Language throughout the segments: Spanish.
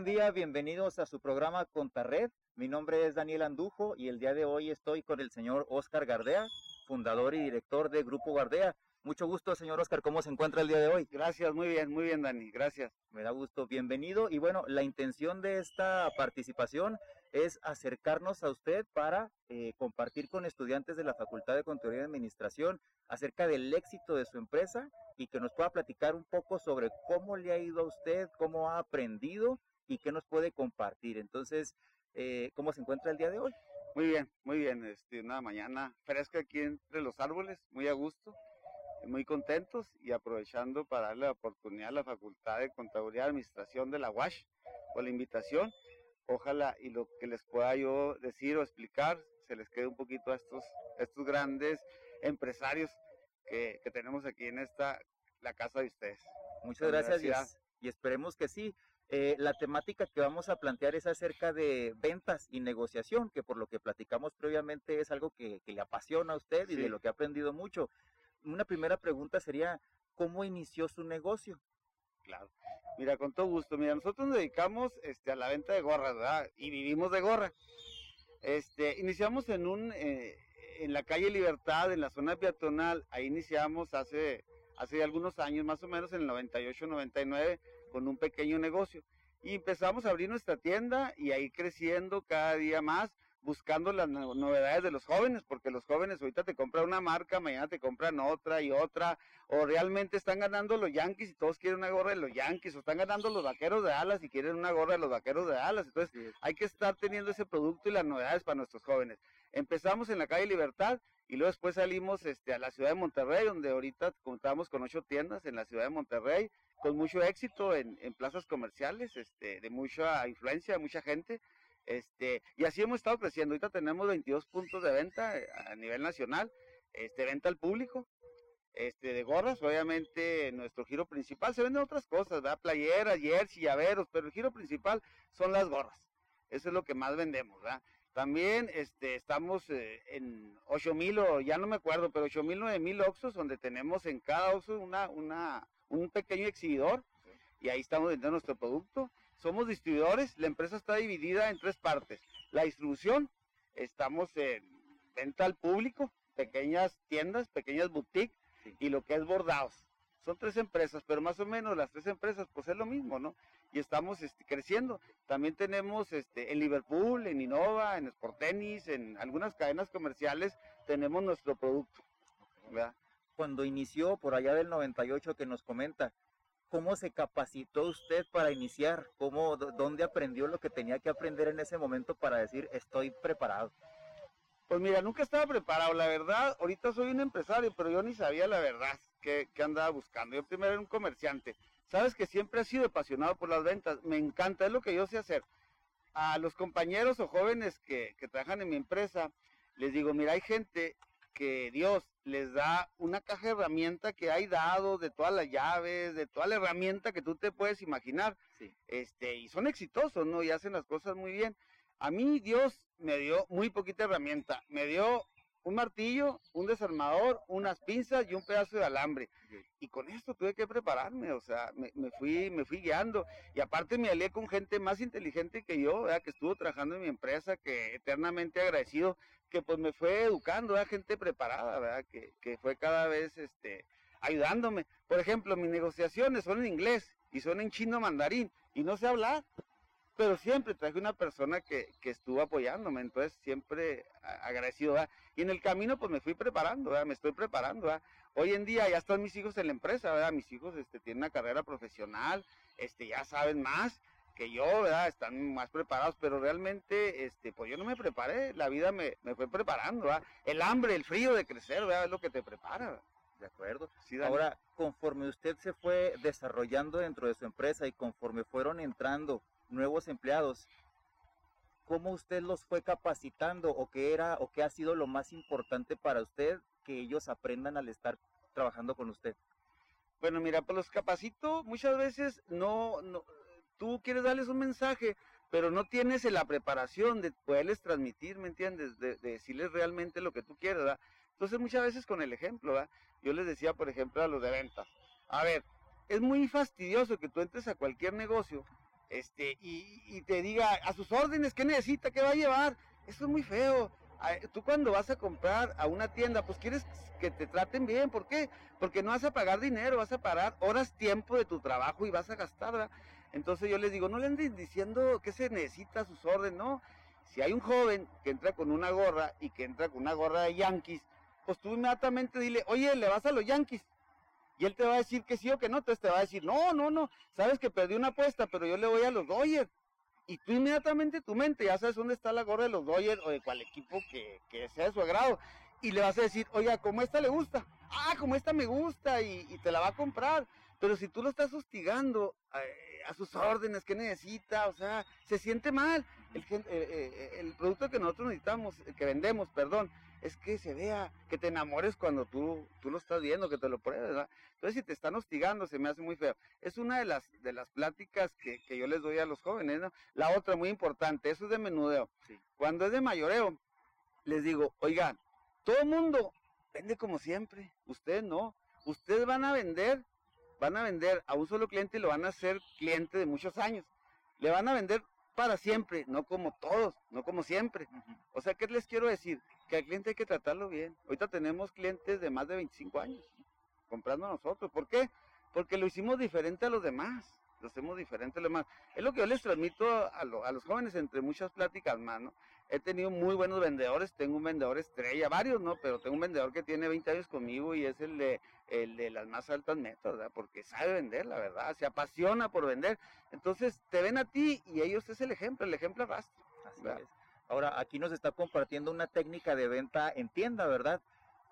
buen día, bienvenidos a su programa Contarred. Mi nombre es Daniel Andujo y el día de hoy estoy con el señor Oscar Gardea, fundador y director de Grupo Gardea. Mucho gusto, señor Oscar, ¿cómo se encuentra el día de hoy? Gracias, muy bien, muy bien, Dani, gracias. Me da gusto, bienvenido. Y bueno, la intención de esta participación es acercarnos a usted para eh, compartir con estudiantes de la Facultad de Contaduría y Administración acerca del éxito de su empresa y que nos pueda platicar un poco sobre cómo le ha ido a usted, cómo ha aprendido y qué nos puede compartir. Entonces, eh, ¿cómo se encuentra el día de hoy? Muy bien, muy bien. Este, una mañana fresca aquí entre los árboles, muy a gusto muy contentos y aprovechando para darle la oportunidad a la Facultad de Contaduría y Administración de la UASH por la invitación. Ojalá y lo que les pueda yo decir o explicar se les quede un poquito a estos, estos grandes empresarios que, tenemos aquí en esta, la casa de ustedes. Muchas gracias y, esperemos que sí. Eh, la temática que vamos a plantear es acerca de ventas y negociación, que por lo que platicamos previamente es algo que, le apasiona a usted y de lo que ha aprendido mucho una primera pregunta sería, ¿cómo inició su negocio? Claro. Mira, con todo gusto. Mira, nosotros nos dedicamos este, a la venta de gorras, ¿verdad? Y vivimos de gorra. Este, iniciamos en un, eh, en la calle Libertad, en la zona peatonal. Ahí iniciamos hace, hace algunos años, más o menos en el 98, 99, con un pequeño negocio. Y empezamos a abrir nuestra tienda y ahí creciendo cada día más buscando las novedades de los jóvenes, porque los jóvenes ahorita te compran una marca, mañana te compran otra y otra, o realmente están ganando los Yankees y todos quieren una gorra de los Yankees, o están ganando los vaqueros de alas y quieren una gorra de los vaqueros de alas. Entonces hay que estar teniendo ese producto y las novedades para nuestros jóvenes. Empezamos en la calle Libertad y luego después salimos este, a la ciudad de Monterrey, donde ahorita contamos con ocho tiendas en la ciudad de Monterrey, con mucho éxito en, en plazas comerciales, este, de mucha influencia, mucha gente. Este, y así hemos estado creciendo. Ahorita tenemos 22 puntos de venta eh, a nivel nacional, este, venta al público, este, de gorras, obviamente nuestro giro principal, se venden otras cosas, ¿verdad? Playeras, jersey, llaveros, pero el giro principal son las gorras. Eso es lo que más vendemos, ¿verdad? También este, estamos eh, en 8000 o ya no me acuerdo, pero 8000, 9000 Oxos, donde tenemos en cada Oxo una, una, un pequeño exhibidor y ahí estamos vendiendo nuestro producto. Somos distribuidores, la empresa está dividida en tres partes. La distribución, estamos en venta al público, pequeñas tiendas, pequeñas boutiques y lo que es bordados. Son tres empresas, pero más o menos las tres empresas pues es lo mismo, ¿no? Y estamos este, creciendo. También tenemos este, en Liverpool, en Innova, en Sportenis, en algunas cadenas comerciales tenemos nuestro producto. Cuando inició por allá del 98 que nos comenta, ¿Cómo se capacitó usted para iniciar? ¿Cómo, ¿Dónde aprendió lo que tenía que aprender en ese momento para decir estoy preparado? Pues mira, nunca estaba preparado, la verdad. Ahorita soy un empresario, pero yo ni sabía la verdad que, andaba buscando. Yo primero era un comerciante. Sabes que siempre he sido apasionado por las ventas. Me encanta, es lo que yo sé hacer. A los compañeros o jóvenes que, que trabajan en mi empresa, les digo, mira, hay gente que Dios les da una caja de herramienta que hay dado de todas las llaves, de toda la herramienta que tú te puedes imaginar. Este, y son exitosos, ¿no? Y hacen las cosas muy bien. A mí Dios me dio muy poquita herramienta. Me dio un martillo, un desarmador, unas pinzas y un pedazo de alambre. Y con esto tuve que prepararme, o sea, me, fui, me fui guiando. Y aparte me alié con gente más inteligente que yo, que estuvo trabajando en mi empresa, que eternamente agradecido, que pues me fue educando, ¿verdad? gente preparada, ¿verdad? Que, que fue cada vez este, ayudándome. Por ejemplo, mis negociaciones son en inglés y son en chino mandarín y no sé hablar pero siempre traje una persona que, que estuvo apoyándome, entonces siempre agradecido, ¿verdad? Y en el camino pues me fui preparando, ¿verdad? Me estoy preparando, ¿verdad? Hoy en día ya están mis hijos en la empresa, ¿verdad? Mis hijos este, tienen una carrera profesional, este, ya saben más que yo, ¿verdad? Están más preparados, pero realmente, este, pues yo no me preparé, la vida me, me fue preparando, ¿verdad? El hambre, el frío de crecer, ¿verdad? Es lo que te prepara, ¿De acuerdo? Sí, Ahora, conforme usted se fue desarrollando dentro de su empresa y conforme fueron entrando nuevos empleados, ¿cómo usted los fue capacitando o qué era o qué ha sido lo más importante para usted que ellos aprendan al estar trabajando con usted? Bueno, mira, pues los capacito muchas veces no, no tú quieres darles un mensaje, pero no tienes la preparación de poderles transmitir, ¿me entiendes? De, decirles realmente lo que tú quieres, ¿verdad? Entonces muchas veces con el ejemplo, ¿verdad? Yo les decía, por ejemplo, a los de ventas, a ver, es muy fastidioso que tú entres a cualquier negocio este, y, te diga a sus órdenes qué necesita, qué va a llevar. Eso es muy feo. Tú cuando vas a comprar a una tienda, pues quieres que te traten bien. ¿Por qué? Porque no vas a pagar dinero, vas a pagar horas, tiempo de tu trabajo y vas a gastar. Entonces yo les digo, no le anden diciendo que se necesita a sus órdenes, no. Si hay un joven que entra con una gorra y que entra con una gorra de Yankees, pues tú inmediatamente dile, oye, ¿le vas a los Yankees? Y él te va a decir que sí o que no, entonces te va a decir, no, no, no, sabes que perdí una apuesta, pero yo le voy a los Dodgers. Y tú inmediatamente tu mente ya sabes dónde está la gorra de los Dodgers o de cual equipo que, sea de su agrado. Y le vas a decir, oiga, como esta le gusta. Ah, como esta me gusta y, te la va a comprar. Pero si tú lo estás hostigando eh, a, sus órdenes, ¿qué necesita? O sea, se siente mal. El, eh, eh, el producto que nosotros necesitamos, que vendemos, perdón, es que se vea, que te enamores cuando tú, tú lo estás viendo, que te lo pruebes, ¿verdad? Entonces, si te están hostigando, se me hace muy feo. Es una de las, de las pláticas que, yo les doy a los jóvenes, ¿no? La otra, muy importante, eso es de menudeo. Cuando es de mayoreo, les digo, oigan, todo el mundo vende como siempre, ustedes no. Ustedes van a vender, van a vender a un solo cliente y lo van a hacer cliente de muchos años. Le van a vender para siempre, no como todos, no como siempre. O sea, ¿qué les quiero decir? Que al cliente hay que tratarlo bien. Ahorita tenemos clientes de más de 25 años comprando a nosotros. ¿Por qué? Porque lo hicimos diferente a los demás. Lo hacemos diferente a los demás. Es lo que yo les transmito a, los jóvenes entre muchas pláticas más, ¿no? He tenido muy buenos vendedores, tengo un vendedor estrella, varios, ¿no? Pero tengo un vendedor que tiene 20 años conmigo y es el de, el de las más altas metas, ¿verdad? Porque sabe vender, la verdad, se apasiona por vender. Entonces te ven a ti y ellos es el ejemplo, el ejemplo arrastra. Así es. Ahora, aquí nos está compartiendo una técnica de venta en tienda, ¿verdad?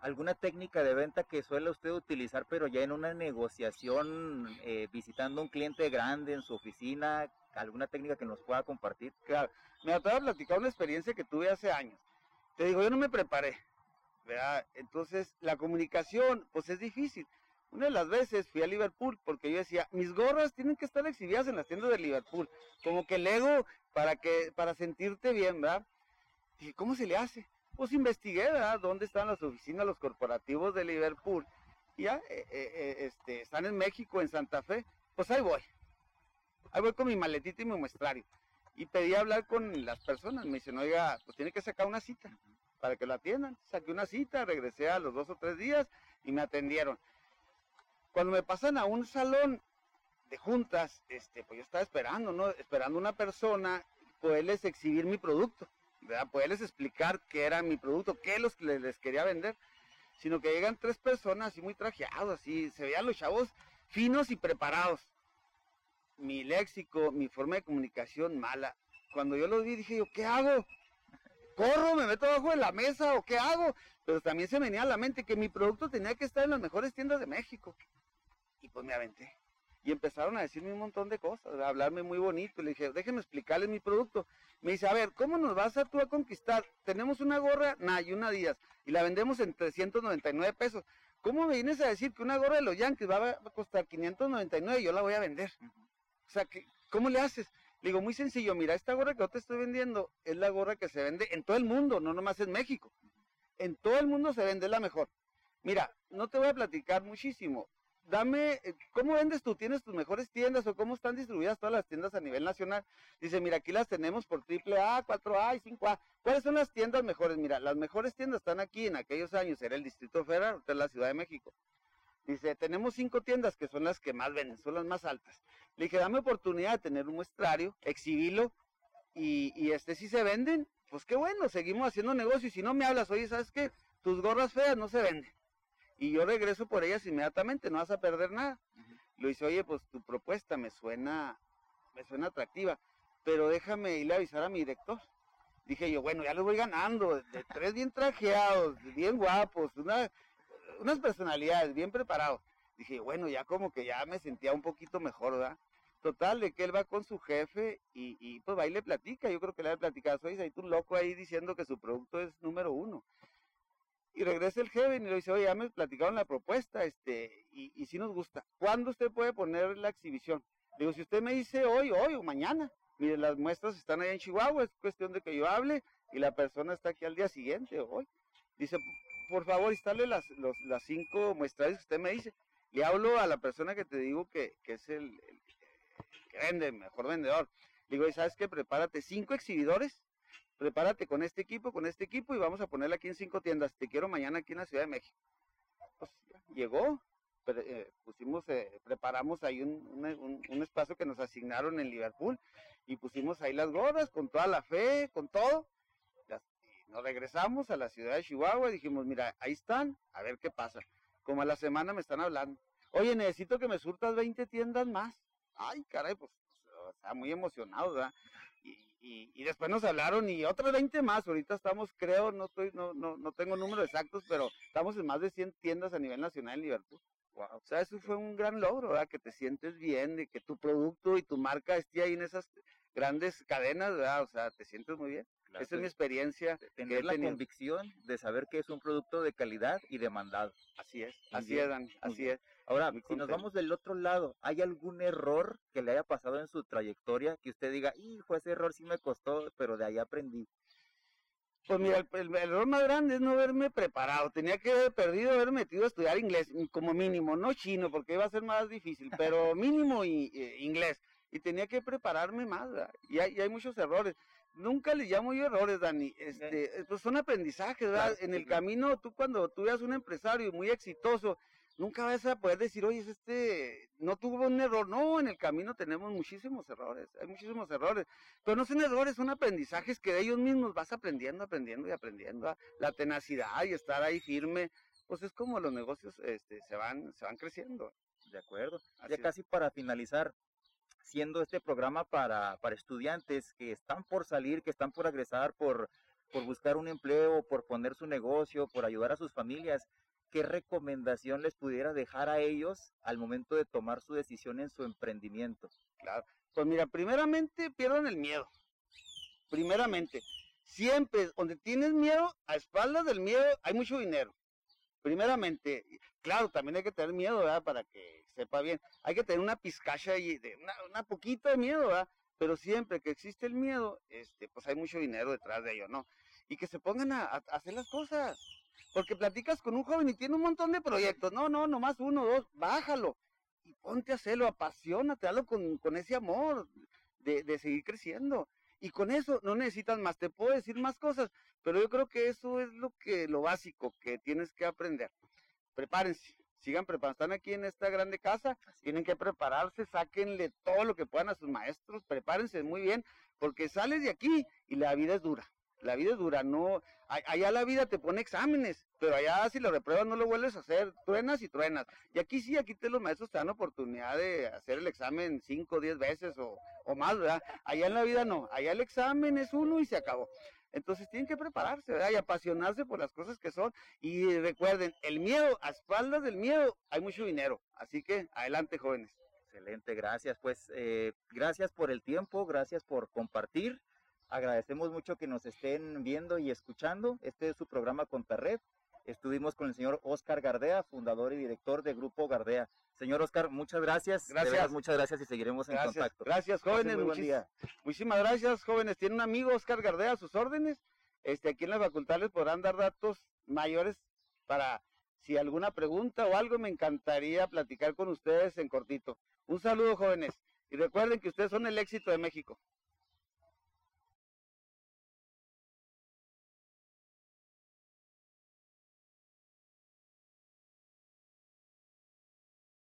¿Alguna técnica de venta que suele usted utilizar, pero ya en una negociación, eh, visitando un cliente grande en su oficina? ¿Alguna técnica que nos pueda compartir? Claro, me acabo de platicar una experiencia que tuve hace años. Te digo, yo no me preparé, ¿verdad? Entonces, la comunicación, pues es difícil. Una de las veces fui a Liverpool porque yo decía, mis gorras tienen que estar exhibidas en las tiendas de Liverpool. Como que el ego para que, para sentirte bien, ¿verdad? Dije, ¿cómo se le hace? Pues investigué, ¿verdad? ¿Dónde están las oficinas, los corporativos de Liverpool? Y ya, eh, eh, eh, este, están en México, en Santa Fe. Pues ahí voy. Ahí voy con mi maletita y mi muestrario. Y pedí hablar con las personas. Me dicen, oiga, pues tiene que sacar una cita para que lo atiendan. Saqué una cita, regresé a los dos o tres días y me atendieron. Cuando me pasan a un salón de juntas, este, pues yo estaba esperando, ¿no? Esperando una persona, poderles exhibir mi producto, ¿verdad? Poderles explicar qué era mi producto, qué los les, les quería vender. Sino que llegan tres personas así muy trajeados, así, se veían los chavos finos y preparados. Mi léxico, mi forma de comunicación mala. Cuando yo los vi dije yo, ¿qué hago? ¿Corro, me meto abajo de la mesa o qué hago? Pero también se me venía a la mente que mi producto tenía que estar en las mejores tiendas de México. Y pues me aventé. Y empezaron a decirme un montón de cosas, a hablarme muy bonito. Le dije, déjenme explicarles mi producto. Me dice, a ver, ¿cómo nos vas a tú a conquistar? Tenemos una gorra, y una Díaz, y la vendemos en 399 pesos. ¿Cómo me vienes a decir que una gorra de los Yankees va a costar 599 y yo la voy a vender? O sea, ¿cómo le haces? Le digo, muy sencillo, mira, esta gorra que yo te estoy vendiendo es la gorra que se vende en todo el mundo, no nomás en México. En todo el mundo se vende la mejor. Mira, no te voy a platicar muchísimo dame, eh, ¿cómo vendes tú? ¿Tienes tus mejores tiendas o cómo están distribuidas todas las tiendas a nivel nacional? Dice, mira, aquí las tenemos por triple A, 4A y 5A. ¿Cuáles son las tiendas mejores? Mira, las mejores tiendas están aquí en aquellos años, era el Distrito Federal, ahorita es la Ciudad de México. Dice, tenemos cinco tiendas que son las que más venden, son las más altas. Le dije, dame oportunidad de tener un muestrario, exhibirlo, y, y este, si se venden, pues qué bueno, seguimos haciendo negocio. Y si no me hablas, oye, ¿sabes qué? Tus gorras feas no se venden y yo regreso por ellas inmediatamente, no vas a perder nada. Lo dice, oye, pues tu propuesta me suena, me suena atractiva, pero déjame irle a avisar a mi director. Dije yo, bueno, ya lo voy ganando, de tres bien trajeados, bien guapos, una, unas personalidades bien preparados. Dije, bueno, ya como que ya me sentía un poquito mejor, ¿verdad? Total, de que él va con su jefe y, y pues va y le platica. Yo creo que le ha platicado, oye, hay tú loco ahí diciendo que su producto es número uno. Y regresa el jefe y le dice, oye, ya me platicaron la propuesta, este, y, si nos gusta. ¿Cuándo usted puede poner la exhibición? Digo, si usted me dice hoy, hoy o mañana. Mire, las muestras están ahí en Chihuahua, es cuestión de que yo hable y la persona está aquí al día siguiente o hoy. Dice, por favor, instale las, las cinco muestras que usted me dice. Le hablo a la persona que te digo que, que es el, vende, mejor vendedor. Digo, ¿y sabes qué? Prepárate cinco exhibidores, prepárate con este equipo, con este equipo y vamos a ponerle aquí en cinco tiendas. Te quiero mañana aquí en la Ciudad de México. Pues llegó, eh, pusimos, eh, preparamos ahí un, un, espacio que nos asignaron en Liverpool y pusimos ahí las gorras con toda la fe, con todo. y nos regresamos a la ciudad de Chihuahua y dijimos, mira, ahí están, a ver qué pasa. Como a la semana me están hablando. Oye, necesito que me surtas 20 tiendas más. Ay, caray, pues, está muy emocionado, ¿verdad? Y, y, después nos hablaron y otras 20 más. Ahorita estamos, creo, no estoy, no, no, no tengo números exactos, pero estamos en más de 100 tiendas a nivel nacional en Liverpool. O sea, eso fue un gran logro, ¿verdad? Que te sientes bien, de que tu producto y tu marca esté ahí en esas grandes cadenas, ¿verdad? O sea, te sientes muy bien. Esa es mi experiencia. Tener la convicción de saber que es un producto de calidad y demandado. Así es, así es, Dan, así es. Ahora, si nos vamos del otro lado, ¿hay algún error que le haya pasado en su trayectoria que usted diga, hijo, ese error sí me costó, pero de ahí aprendí? Pues mira, el, error más grande es no haberme preparado. Tenía que haber perdido, haber metido a estudiar inglés, como mínimo, no chino, porque iba a ser más difícil, pero mínimo y, eh, inglés. Y tenía que prepararme más, y hay, y hay, muchos errores. Nunca les llamo yo errores, Dani. Este, pues son aprendizajes, ¿verdad? en el camino, tú cuando tú eres un empresario muy exitoso, nunca vas a poder decir, oye, este no tuvo un error. No, en el camino tenemos muchísimos errores, hay muchísimos errores. Pero no son errores, son aprendizajes que de ellos mismos vas aprendiendo, aprendiendo y aprendiendo. La tenacidad y estar ahí firme, pues es como los negocios este, se, van, se van creciendo. De acuerdo. ya casi para finalizar, siendo este programa para, para estudiantes que están por salir, que están por agresar, por, por buscar un empleo, por poner su negocio, por ayudar a sus familias, ¿qué recomendación les pudiera dejar a ellos al momento de tomar su decisión en su emprendimiento? Claro, pues mira, primeramente pierdan el miedo. Primeramente, siempre donde tienes miedo, a espaldas del miedo hay mucho dinero. Primeramente, claro, también hay que tener miedo, ¿verdad? Para que sepa bien. Hay que tener una pizcacha y de una, poquita de miedo, ¿verdad? Pero siempre que existe el miedo, este, pues hay mucho dinero detrás de ello, ¿no? Y que se pongan a hacer las cosas porque platicas con un joven y tiene un montón de proyectos. No, no, nomás uno, dos, bájalo. Y ponte a hacerlo, apasionate, hazlo con, con ese amor de, de seguir creciendo. Y con eso no necesitas más, te puedo decir más cosas, pero yo creo que eso es lo que lo básico que tienes que aprender. Prepárense, sigan preparando, están aquí en esta grande casa, tienen que prepararse, sáquenle todo lo que puedan a sus maestros, prepárense muy bien, porque sales de aquí y la vida es dura. La vida es dura, no, allá la vida te pone exámenes, pero allá si lo repruebas no lo vuelves a hacer, truenas y truenas. Y aquí sí, aquí te los maestros te dan oportunidad de hacer el examen cinco o diez veces o, o más, ¿verdad? Allá en la vida no, allá el examen es uno y se acabó. Entonces tienen que prepararse. Y apasionarse por las cosas que son. Y recuerden, el miedo, a espaldas del miedo, hay mucho dinero. Así que adelante, jóvenes. Excelente, gracias. Pues eh, gracias por el tiempo, gracias por compartir. Agradecemos mucho que nos estén viendo y escuchando. Este es su programa Contarred. Estuvimos con el señor Oscar Gardea, fundador y director de Grupo Gardea. Señor Oscar, muchas gracias. Gracias. muchas gracias y seguiremos en contacto. Gracias, jóvenes. Muchísimas gracias, jóvenes. Tiene un amigo, Oscar Gardea, a sus órdenes. Este, aquí en la facultad les podrán dar datos mayores para si alguna pregunta o algo, me encantaría platicar con ustedes en cortito. Un saludo, jóvenes. Y recuerden que ustedes son el éxito de México.